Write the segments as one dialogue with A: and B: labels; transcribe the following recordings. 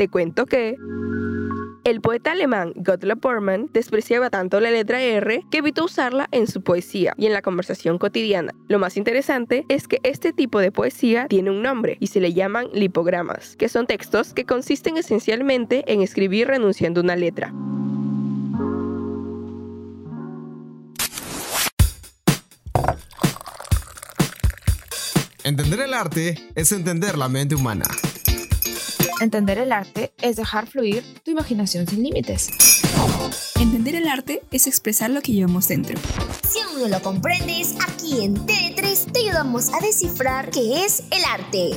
A: Te cuento que... El poeta alemán Gottlob Bormann despreciaba tanto la letra R que evitó usarla en su poesía y en la conversación cotidiana. Lo más interesante es que este tipo de poesía tiene un nombre y se le llaman lipogramas, que son textos que consisten esencialmente en escribir renunciando una letra.
B: Entender el arte es entender la mente humana.
C: Entender el arte es dejar fluir tu imaginación sin límites.
D: Entender el arte es expresar lo que llevamos dentro.
E: Si aún no lo comprendes, aquí en TV3 te ayudamos a descifrar qué es el arte.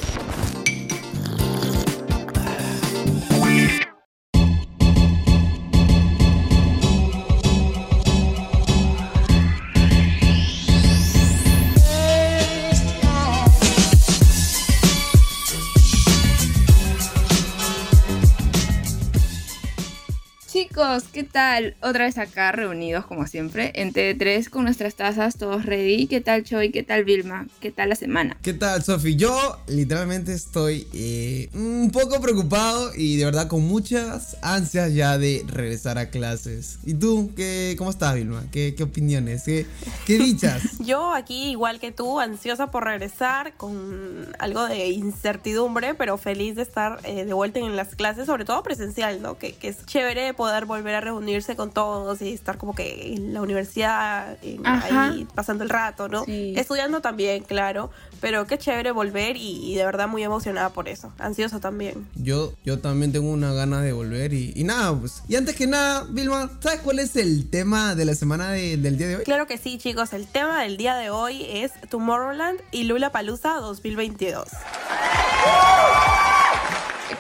C: Chicos, ¿qué tal? Otra vez acá reunidos como siempre en TV3 con nuestras tazas, todos ready. ¿Qué tal Choi? ¿Qué tal Vilma? ¿Qué tal la semana?
B: ¿Qué tal Sofi? Yo literalmente estoy eh, un poco preocupado y de verdad con muchas ansias ya de regresar a clases. ¿Y tú? ¿Qué, ¿Cómo estás Vilma? ¿Qué, qué opiniones? ¿Qué, ¿Qué dichas?
F: Yo aquí igual que tú, ansiosa por regresar con algo de incertidumbre, pero feliz de estar eh, de vuelta en las clases, sobre todo presencial, ¿no? Que, que es chévere poder volver a reunirse con todos y estar como que en la universidad, ahí pasando el rato, ¿no? Estudiando también, claro, pero qué chévere volver y, de verdad muy emocionada por eso, ansiosa también.
B: Yo, yo también tengo una gana de volver y, nada, pues. Y antes que nada, Vilma, ¿sabes cuál es el tema de la semana del día de hoy?
F: Claro que sí, chicos, el tema del día de hoy es Tomorrowland y Lula Palusa 2022.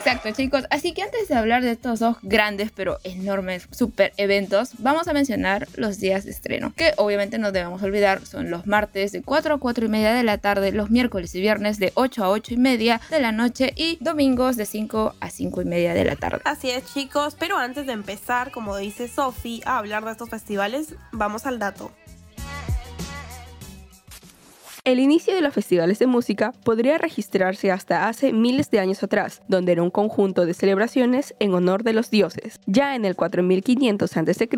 C: Exacto, chicos. Así que antes de hablar de estos dos grandes pero enormes super eventos, vamos a mencionar los días de estreno, que obviamente no debemos olvidar son los martes de 4 a 4 y media de la tarde, los miércoles y viernes de 8 a 8 y media de la noche y domingos de 5 a 5 y media de la tarde.
F: Así es, chicos. Pero antes de empezar, como dice Sofi, a hablar de estos festivales, vamos al dato.
A: El inicio de los festivales de música podría registrarse hasta hace miles de años atrás, donde era un conjunto de celebraciones en honor de los dioses. Ya en el 4500 a.C.,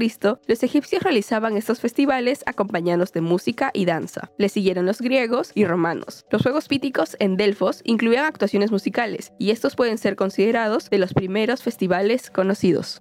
A: los egipcios realizaban estos festivales acompañados de música y danza. Le siguieron los griegos y romanos. Los juegos píticos en Delfos incluían actuaciones musicales, y estos pueden ser considerados de los primeros festivales conocidos.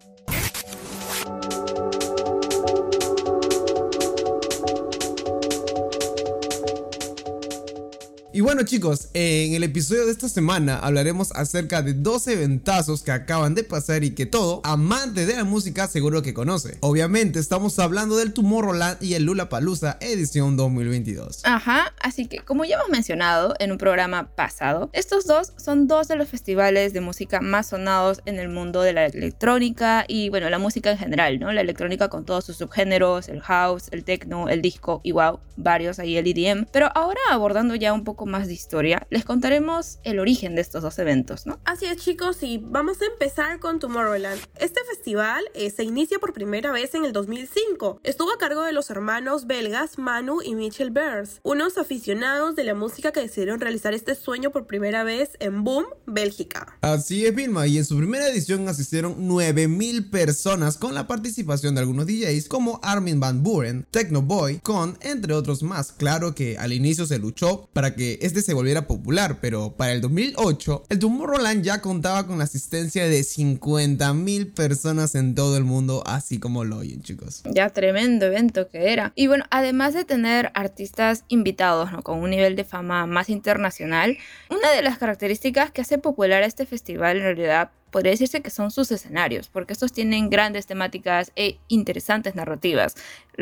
B: Y bueno chicos, en el episodio de esta semana hablaremos acerca de dos eventazos que acaban de pasar y que todo amante de la música seguro que conoce. Obviamente estamos hablando del Tomorrowland y el Lula Palusa edición 2022.
C: Ajá, así que como ya hemos mencionado en un programa pasado, estos dos son dos de los festivales de música más sonados en el mundo de la electrónica y bueno, la música en general, ¿no? La electrónica con todos sus subgéneros, el house, el techno, el disco y wow, varios ahí el EDM. Pero ahora abordando ya un poco más de historia, les contaremos el origen de estos dos eventos, ¿no?
F: Así es, chicos, y vamos a empezar con Tomorrowland. Este festival eh, se inicia por primera vez en el 2005. Estuvo a cargo de los hermanos belgas Manu y Mitchell Bears, unos aficionados de la música que decidieron realizar este sueño por primera vez en Boom, Bélgica.
B: Así es, Vilma, y en su primera edición asistieron 9000 personas con la participación de algunos DJs como Armin Van Buren, Techno Boy, Con, entre otros más. Claro que al inicio se luchó para que este se volviera popular, pero para el 2008 el Tomorrowland ya contaba con la asistencia de 50.000 personas en todo el mundo, así como lo oyen chicos.
C: Ya tremendo evento que era. Y bueno, además de tener artistas invitados ¿no? con un nivel de fama más internacional, una de las características que hace popular a este festival en realidad podría decirse que son sus escenarios, porque estos tienen grandes temáticas e interesantes narrativas,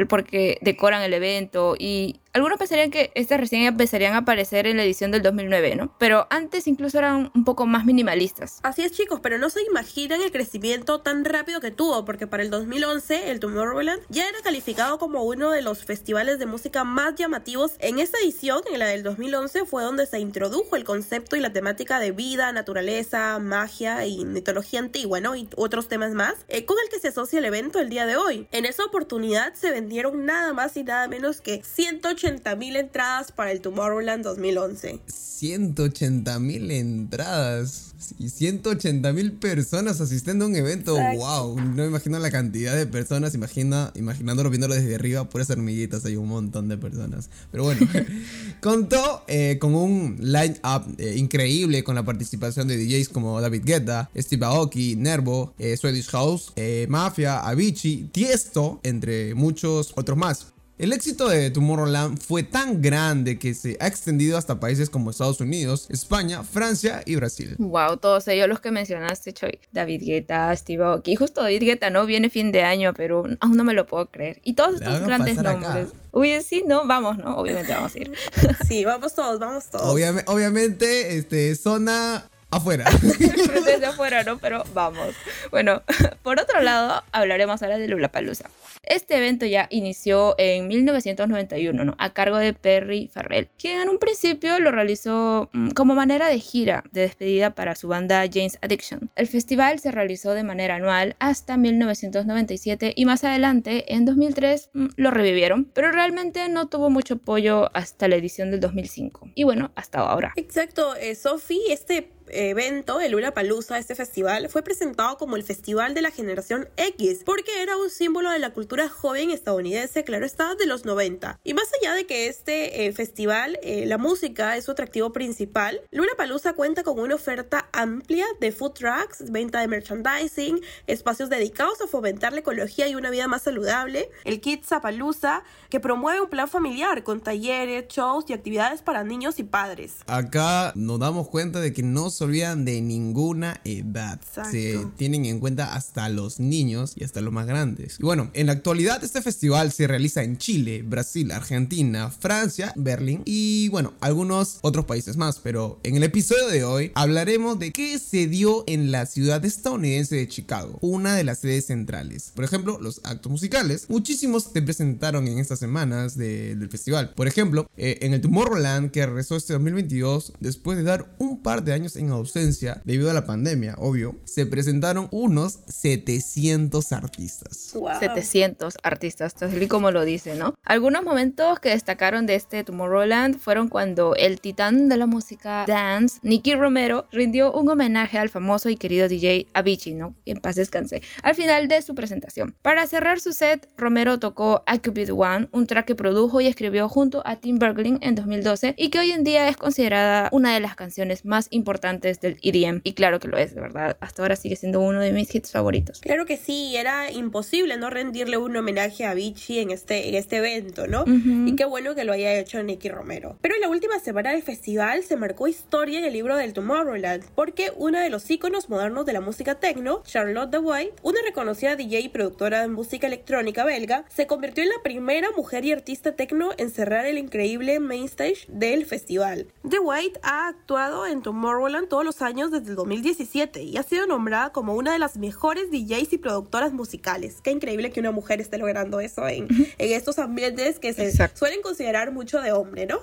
C: porque decoran el evento y algunos pensarían que estas recién empezarían a aparecer en la edición del 2009, ¿no? Pero antes incluso eran un poco más minimalistas.
F: Así es, chicos, pero no se imaginan el crecimiento tan rápido que tuvo, porque para el 2011 el Tomorrowland ya era calificado como uno de los festivales de música más llamativos. En esta edición, en la del 2011, fue donde se introdujo el concepto y la temática de vida, naturaleza, magia y mitología antigua, ¿no? Y otros temas más, eh, con el que se asocia el evento el día de hoy. En esa oportunidad se vendieron nada más y nada menos que 180 mil entradas para el Tomorrowland 2011.
B: 180 mil entradas y 180 mil personas asistiendo a un evento. ¡Wow! No imagino la cantidad de personas. Imagina, imaginándolo viéndolo desde arriba, puras hormiguitas. Hay un montón de personas. Pero bueno, contó eh, con un line-up eh, increíble con la participación de DJs como David Guetta, Steve Aoki, Nervo, eh, Swedish House, Mafia, Avicii, Tiesto, entre muchos otros más. El éxito de Tomorrowland fue tan grande que se ha extendido hasta países como Estados Unidos, España, Francia y Brasil.
C: Wow, todos ellos los que mencionaste, Choy. David Guetta, Steve Aoki. Justo David Guetta no viene fin de año, pero aún no me lo puedo creer. Y todos estos grandes nombres. Uy, sí, no, vamos, ¿no? Obviamente vamos a ir.
F: Sí, vamos todos, vamos todos.
B: obviamente, este, zona afuera.
C: Desde afuera, ¿no? Pero vamos. Bueno, por otro lado, hablaremos ahora de Lollapalooza. Este evento ya inició en 1991, ¿no? A cargo de Perry Farrell, quien en un principio lo realizó mm, como manera de gira de despedida para su banda James Addiction. El festival se realizó de manera anual hasta 1997 y más adelante, en 2003, mm, lo revivieron, pero realmente no tuvo mucho apoyo hasta la edición del 2005. Y bueno, hasta ahora.
F: Exacto, eh, Sophie, este evento, el Lula Palusa, este festival, fue presentado como el Festival de la Generación X, porque era un símbolo de la cultura joven estadounidense, claro está, de los 90. Y más allá de que este eh, festival, eh, la música es su atractivo principal, Lula Palusa cuenta con una oferta amplia de food trucks, venta de merchandising, espacios dedicados a fomentar la ecología y una vida más saludable, el Kids Palusa, que promueve un plan familiar con talleres, shows y actividades para niños y padres.
B: Acá nos damos cuenta de que no se olvidan de ninguna edad. Se tienen en cuenta hasta los niños y hasta los más grandes. Y bueno, en la actualidad este festival se realiza en Chile, Brasil, Argentina, Francia, Berlín y bueno, algunos otros países más. Pero en el episodio de hoy hablaremos de qué se dio en la ciudad estadounidense de Chicago, una de las sedes centrales. Por ejemplo, los actos musicales. Muchísimos se presentaron en estas semanas del festival. Por ejemplo, eh, en el Tomorrowland que regresó este 2022 después de dar un par de años en ausencia debido a la pandemia, obvio, se presentaron unos 700 artistas.
C: 700 artistas, así como lo dice, ¿no? Algunos momentos que destacaron de este Tomorrowland fueron cuando el titán de la música dance, Nicky Romero, rindió un homenaje al famoso y querido DJ Avicii, ¿no? En paz descanse, al final de su presentación. Para cerrar su set, Romero tocó I Could Be The One, un track que produjo y escribió junto a Tim Bergling en 2012 y que hoy en día es considerada una de las canciones más importantes del EDM. Y claro que lo es, de verdad. Hasta ahora sigue siendo uno de mis hits favoritos.
F: Claro que sí, era imposible no rendirle un homenaje a Vichy en este, en este evento, ¿no? Y qué bueno que lo haya hecho Nicky Romero. Pero en la última semana del festival se marcó historia en el libro del Tomorrowland, porque una de los íconos modernos de la música techno, Charlotte de White, una reconocida DJ y productora de música electrónica belga, se convirtió en la primera mujer y artista techno en cerrar el increíble main stage del festival. The White ha actuado en Tomorrowland todos los años desde el 2017 y ha sido nombrada como una de las mejores DJs y productoras musicales. Qué increíble que una mujer esté logrando eso en, en estos ambientes que se suelen considerar mucho de hombre, ¿no?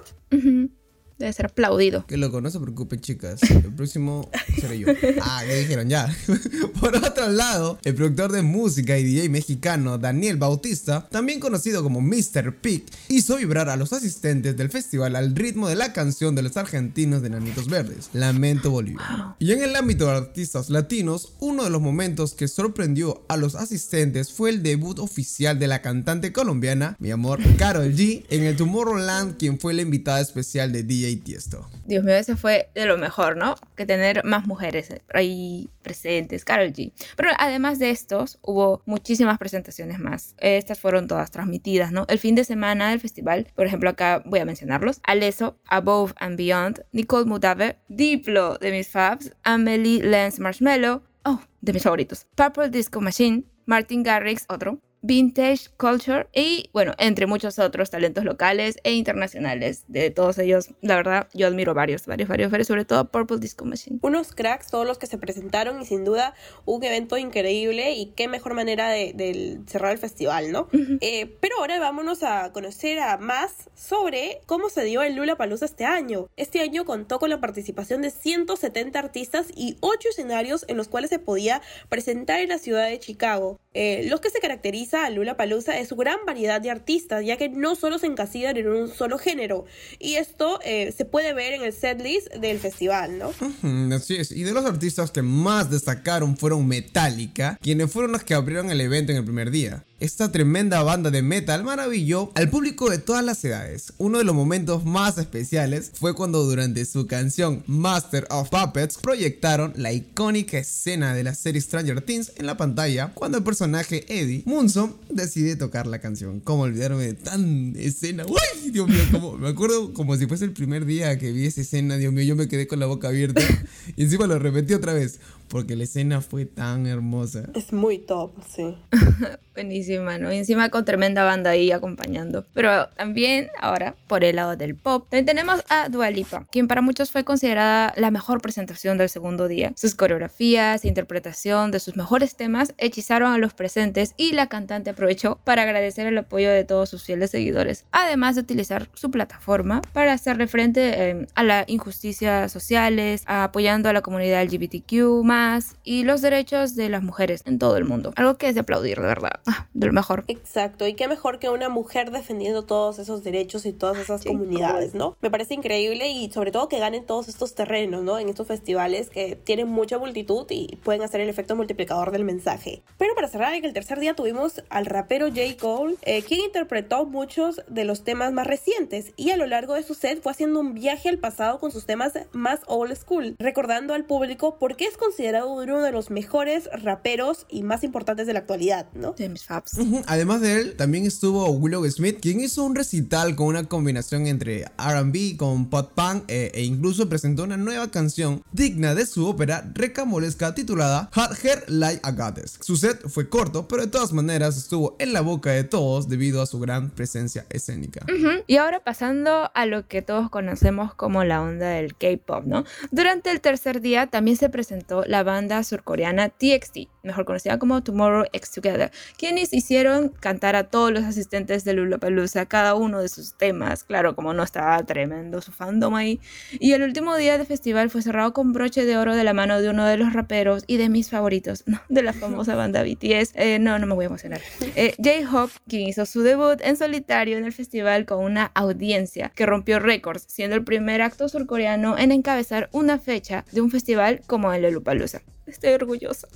C: Debe ser aplaudido.
B: Que loco, no se preocupen, chicas. El próximo seré yo. Ah, ya dijeron, ya. Por otro lado, el productor de música y DJ mexicano Daniel Bautista, también conocido como Mr. Pick, hizo vibrar a los asistentes del festival al ritmo de la canción de los argentinos de Nanitos Verdes, Lamento Bolivia. Y en el ámbito de artistas latinos, uno de los momentos que sorprendió a los asistentes fue el debut oficial de la cantante colombiana, mi amor, Carol G, en el Tomorrowland, quien fue la invitada especial de DJ
C: Dios mío, ese fue de lo mejor, ¿no? Que tener más mujeres ahí presentes, Carol G. Pero además de estos, hubo muchísimas presentaciones más. Estas fueron todas transmitidas, ¿no? El fin de semana del festival, por ejemplo, acá voy a mencionarlos. Aleso, Above and Beyond, Nicole Mudave, Diplo de mis Fabs, Amelie Lance Marshmallow, oh, de mis favoritos, Purple Disco Machine, Martin Garrix, otro, Vintage Culture y bueno, entre muchos otros talentos locales e internacionales. De todos ellos, la verdad, yo admiro varios, varios, varios, varios, sobre todo Purple Disco Machine.
F: Unos cracks, todos los que se presentaron y sin duda un evento increíble y qué mejor manera de, cerrar el festival, ¿no? Eh, pero ahora vámonos a conocer a más sobre cómo se dio el Lula Palusa este año. Este año contó con la participación de 170 artistas y 8 escenarios en los cuales se podía presentar en la ciudad de Chicago. Eh, los que se caracterizan Lula Palusa es su gran variedad de artistas, ya que no solo se encasillan en un solo género. Y esto eh, se puede ver en el setlist del festival, ¿no?
B: Así es, y de los artistas que más destacaron fueron Metallica, quienes fueron los que abrieron el evento en el primer día. Esta tremenda banda de metal maravilló al público de todas las edades. Uno de los momentos más especiales fue cuando durante su canción Master of Puppets proyectaron la icónica escena de la serie Stranger Things en la pantalla cuando el personaje Eddie Munson decide tocar la canción. ¿Cómo olvidarme de tan escena? ¡Uy! Dios mío, como- me acuerdo como si fuese el primer día que vi esa escena, Dios mío, yo me quedé con la boca abierta y encima lo repetí otra vez porque la escena fue tan hermosa.
F: Es muy top, sí.
C: Buenísima, ¿no? Y encima con tremenda banda ahí acompañando. Pero también, ahora, por el lado del pop, también tenemos a Dua Lipa, quien para muchos fue considerada la mejor presentación del segundo día. Sus coreografías e interpretación de sus mejores temas hechizaron a los presentes y la cantante aprovechó para agradecer el apoyo de todos sus fieles seguidores, además de utilizar su plataforma para hacerle frente eh, a las injusticias sociales, apoyando a la comunidad LGBTQ y los derechos de las mujeres en todo el mundo. Algo que es de aplaudir, de verdad. Ah, de lo mejor.
F: Exacto, y qué mejor que una mujer defendiendo todos esos derechos y todas esas comunidades, ¿no? Me parece increíble y sobre todo que ganen todos estos terrenos, ¿no? En estos festivales que tienen mucha multitud y pueden hacer el efecto multiplicador del mensaje. Pero para cerrar, en el tercer día tuvimos al rapero J. Cole, eh, quien interpretó muchos de los temas más recientes y a lo largo de su set fue haciendo un viaje al pasado con sus temas más old school, recordando al público por qué es considerado uno de los mejores raperos y más importantes de la actualidad, ¿no?
C: De mis faps.
B: Además de él, también estuvo Willow Smith, quien hizo un recital con una combinación entre RB con pop punk eh, e incluso presentó una nueva canción digna de su ópera recamolesca titulada Hot Hair Like a Goddess. Su set fue corto, pero de todas maneras estuvo en la boca de todos debido a su gran presencia escénica.
C: Y ahora pasando a lo que todos conocemos como la onda del K-pop, ¿no? Durante el tercer día también se presentó la banda surcoreana TXT, mejor conocida como Tomorrow X Together, quienes hicieron cantar a todos los asistentes de Lollapalooza cada uno de sus temas. Claro, como no estaba tremendo su fandom ahí. Y el último día de festival fue cerrado con broche de oro de la mano de uno de los raperos y de mis favoritos, de la famosa banda BTS. Eh, no, no me voy a emocionar. Eh, J-Hope, quien hizo su debut en solitario en el festival con una audiencia que rompió récords, siendo el primer acto surcoreano en encabezar una fecha de un festival como el Lollapalooza. Estoy orgullosa.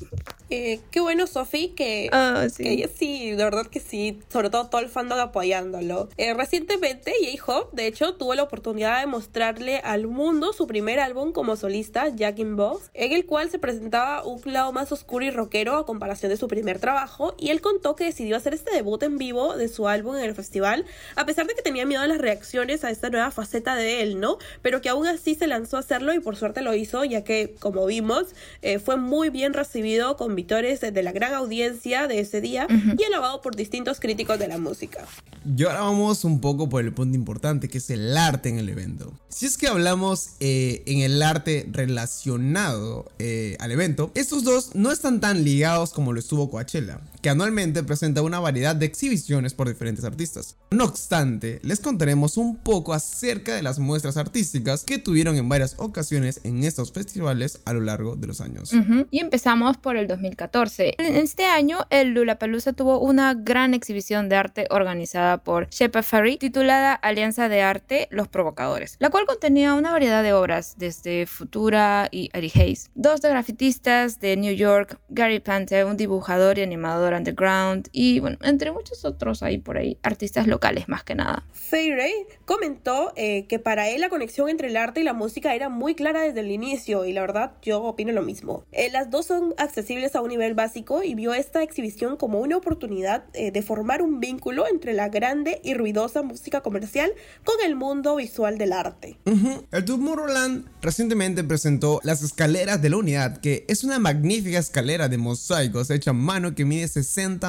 F: Eh, qué bueno, Sofi, que,
C: Ah,
F: que ella sí, de verdad que sí, sobre todo todo el fandom apoyándolo. Eh, recientemente, J-Hope, de hecho, tuvo la oportunidad de mostrarle al mundo su primer álbum como solista, Jack in Box, en el cual se presentaba un lado más oscuro y rockero a comparación de su primer trabajo, y él contó que decidió hacer este debut en vivo de su álbum en el festival, a pesar de que tenía miedo a las reacciones a esta nueva faceta de él, ¿no? Pero que aún así se lanzó a hacerlo y por suerte lo hizo, ya que, como vimos, eh, fue muy bien recibido con victorias de la gran audiencia de ese día y alabado por distintos críticos de la música.
B: Y ahora vamos un poco por el punto importante que es el arte en el evento. Si es que hablamos eh, en el arte relacionado eh, al evento, estos dos no están tan ligados como lo estuvo Coachella, que anualmente presenta una variedad de exhibiciones por diferentes artistas. No obstante, les contaremos un poco acerca de las muestras artísticas que tuvieron en varias ocasiones en estos festivales a lo largo de los años.
C: Ujú. Y empezamos por el 2014. En este año, el Lollapalooza tuvo una gran exhibición de arte organizada por Shepard Farid titulada Alianza de Arte Los Provocadores, la cual contenía una variedad de obras desde Futura y Eddie Hayes, dos de grafitistas de New York, Gary Pante, un dibujador y animador underground y bueno, entre muchos otros ahí por ahí, artistas locales más que nada.
F: Feyre comentó eh, que para él la conexión entre el arte y la música era muy clara desde el inicio y la verdad yo opino lo mismo. Eh, las dos son accesibles a un nivel básico y vio esta exhibición como una oportunidad eh, de formar un vínculo entre la grande y ruidosa música comercial con el mundo visual del arte.
B: Ujú. El Tomorrowland recientemente presentó las escaleras de la unidad, que es una magnífica escalera de mosaicos hecha a mano que mide 60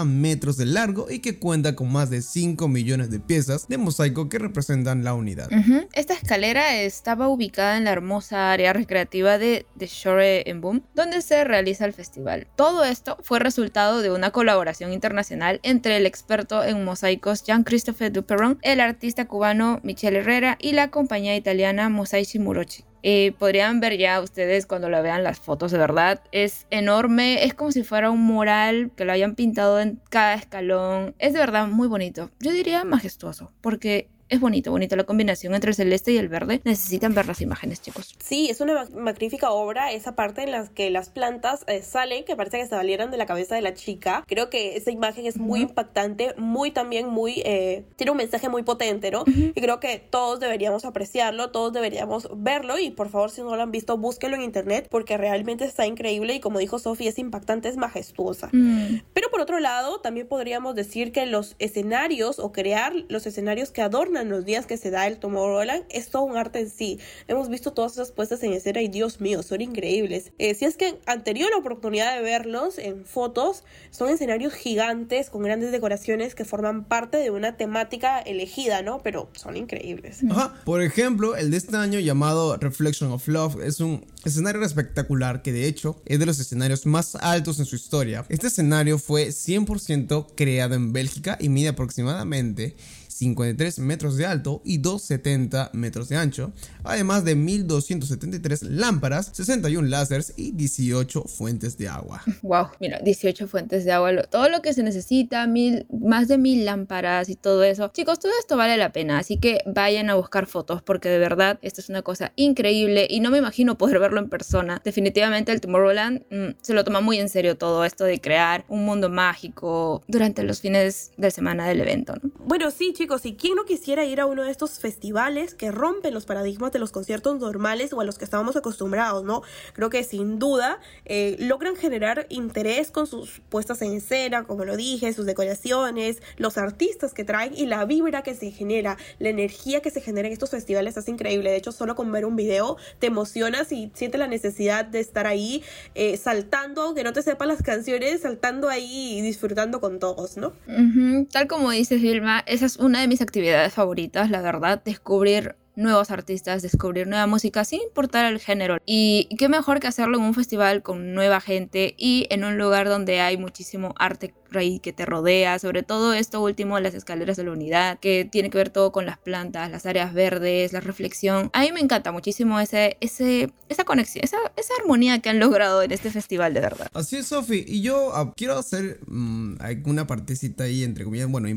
B: metros de largo y que cuenta con más de 5 millones de piezas de mosaico que representan la unidad.
C: Esta escalera estaba ubicada en la hermosa área recreativa de The Shore en Boom, donde se realiza el festival. Todo esto fue resultado de una colaboración internacional entre el experto en mosaicos Jean-Christophe Duperron, el artista cubano Michel Herrera y la compañía italiana Mosaici Murochi. Eh, podrían ver ya ustedes cuando lo vean las fotos, de verdad. Es enorme, es como si fuera un mural que lo hayan pintado en cada escalón. Es de verdad muy bonito. Yo diría majestuoso, porque es bonito, bonito la combinación entre el celeste y el verde. Necesitan ver las imágenes, chicos.
F: Sí, es una magnífica obra esa parte en la que las plantas eh, salen, que parece que se salieran de la cabeza de la chica. Creo que esa imagen es muy impactante, muy también muy... Eh, tiene un mensaje muy potente, ¿no? Y creo que todos deberíamos apreciarlo, todos deberíamos verlo y por favor si no lo han visto, búsquelo en internet porque realmente está increíble y como dijo Sofía, es impactante, es majestuosa.
C: Mm.
F: Pero por otro lado, también podríamos decir que los escenarios o crear los escenarios que adornan los días que se da el Tomorrowland es todo un arte en sí. Hemos visto todas esas puestas en escena y Dios mío, son increíbles. Eh, si es que han tenido la oportunidad de verlos en fotos, son escenarios gigantes con grandes decoraciones que forman parte de una temática elegida, ¿no? Pero son increíbles.
B: Por ejemplo, el de este año llamado Reflection of Love es un escenario espectacular que de hecho es de los escenarios más altos en su historia. Este escenario fue 100% creado en Bélgica y mide aproximadamente 53 metros de alto y 270 metros de ancho, además de 1273 lámparas, 61 láseres y 18 fuentes de agua.
C: Wow, mira, 18 fuentes de agua, todo lo que se necesita, mil, más de mil lámparas y todo eso. Chicos, todo esto vale la pena, así que vayan a buscar fotos porque de verdad esto es una cosa increíble y no me imagino poder verlo en persona. Definitivamente el Tomorrowland mm, se lo toma muy en serio todo esto de crear un mundo mágico durante los fines de semana del evento, ¿no?
F: Bueno, sí, chicos, ¿y quién no quisiera ir a uno de estos festivales que rompen los paradigmas de los conciertos normales o a los que estábamos acostumbrados, ¿no? Creo que sin duda eh, logran generar interés con sus puestas en escena, como lo dije, sus decoraciones, los artistas que traen y la vibra que se genera, la energía que se genera en estos festivales es increíble. De hecho, solo con ver un video te emocionas y sientes la necesidad de estar ahí eh, saltando, aunque no te sepan las canciones, saltando ahí y disfrutando con todos, ¿no?
C: Ujú, Tal como dices, Vilma, esa es una de mis actividades favoritas, la verdad, descubrir nuevos artistas, descubrir nueva música sin importar el género. Y qué mejor que hacerlo en un festival con nueva gente y en un lugar donde hay muchísimo arte ahí que te rodea, sobre todo esto último, las escaleras de la unidad, que tiene que ver todo con las plantas, las áreas verdes, la reflexión. A mí me encanta muchísimo ese, ese, esa conexión, esa, esa armonía que han logrado en este festival, de verdad.
B: Así es, Sofi. Y yo ah, quiero hacer mm, una partecita ahí, entre comillas, bueno,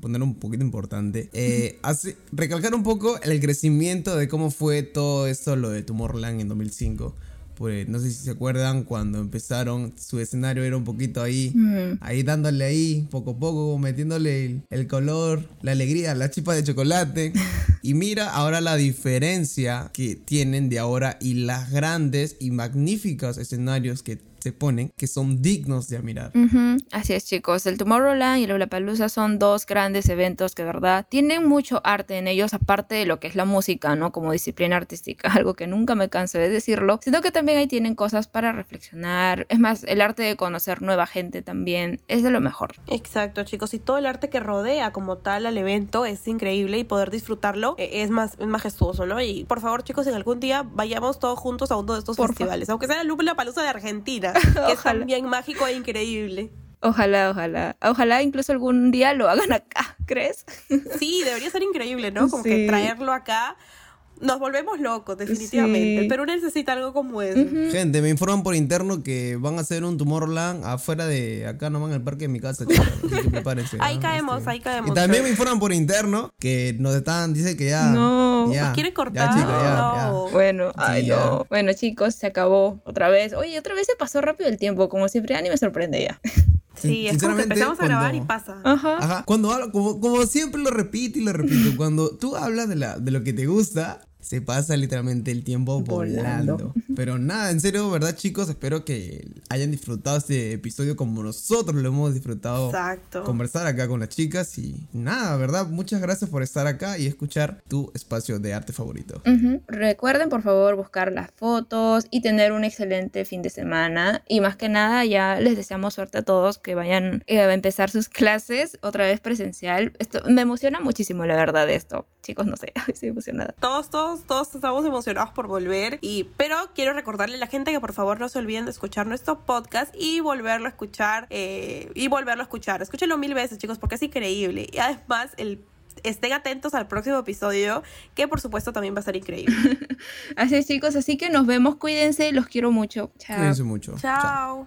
B: poner un poquito importante. Eh, hace- recalcar un poco el crecimiento de cómo fue todo esto, lo de Tomorrowland en 2005. Pues no sé si se acuerdan cuando empezaron, su escenario era un poquito ahí,
C: Mm.
B: ahí dándole ahí, poco a poco, metiéndole el, el color, la alegría, la chispa de chocolate. Y mira ahora la diferencia que tienen de ahora y las grandes y magníficos escenarios que se ponen, que son dignos de admirar.
C: Ujú, Así es, chicos. El Tomorrowland y el Lollapalooza son dos grandes eventos que, de verdad, tienen mucho arte en ellos, aparte de lo que es la música, ¿no? Como disciplina artística, algo que nunca me canso de decirlo, sino que también ahí tienen cosas para reflexionar. Es más, el arte de conocer nueva gente también es de lo mejor.
F: Exacto, chicos, y todo el arte que rodea como tal al evento es increíble y poder disfrutarlo eh, es más es majestuoso, ¿no? Y por favor, chicos, en algún día vayamos todos juntos a uno de estos
C: Porfa.
F: festivales, aunque sea la Palusa de Argentina, que es también mágico e increíble.
C: Ojalá, ojalá. Ojalá incluso algún día lo hagan acá, ¿crees?
F: Sí, debería ser increíble, ¿no? Como
C: Sí.
F: que traerlo acá. Nos volvemos locos, definitivamente.
C: Sí.
F: Pero necesita algo como eso.
B: Gente, me informan por interno que van a hacer un Tomorrowland afuera de acá nomás en el parque de mi casa, chicos. Así que prepárense.
F: Ahí
B: ¿no?
F: caemos,
B: Este,
F: ahí caemos.
B: Y también me informan por interno que nos están, dice que ya.
C: No.
B: ya,
F: Nos quiere
B: ya,
F: cortar.
B: ya, ya.
F: No.
C: Bueno,
B: Sí,
C: ay
B: ya.
C: no. Bueno, chicos, se acabó otra vez. Oye, otra vez se pasó rápido el tiempo, como siempre, Ani me sorprende ya.
F: Sí, es como que empezamos a grabar y
B: cuando-
F: pasa.
C: Ajá.
B: Ajá, cuando hablo, como, como siempre lo repito y lo repito, cuando tú hablas de, la, de lo que te gusta, se pasa literalmente el tiempo volando.
C: Volando.
B: Pero nada, en serio, ¿verdad chicos? Espero que hayan disfrutado este episodio como nosotros lo hemos disfrutado.
F: Exacto.
B: Conversar acá con las chicas y nada, ¿verdad? Muchas gracias por estar acá y escuchar tu espacio de arte favorito.
C: Recuerden, por favor, buscar las fotos y tener un excelente fin de semana. Y más que nada, ya les deseamos suerte a todos que vayan eh, a empezar sus clases otra vez presencial. Esto me emociona muchísimo, la verdad, esto. Chicos, no sé, estoy emocionada.
F: Todos, todos, todos estamos emocionados por volver. Y, pero quiero recordarle a la gente que por favor no se olviden de escuchar nuestro podcast y volverlo a escuchar. eh, y volverlo a escuchar. Escúchenlo mil veces, chicos, porque es increíble. Y además, el estén atentos al próximo episodio, que por supuesto también va a ser increíble.
C: así es, chicos, así que nos vemos, cuídense, los quiero mucho. Chao.
B: Cuídense mucho.
F: Chao.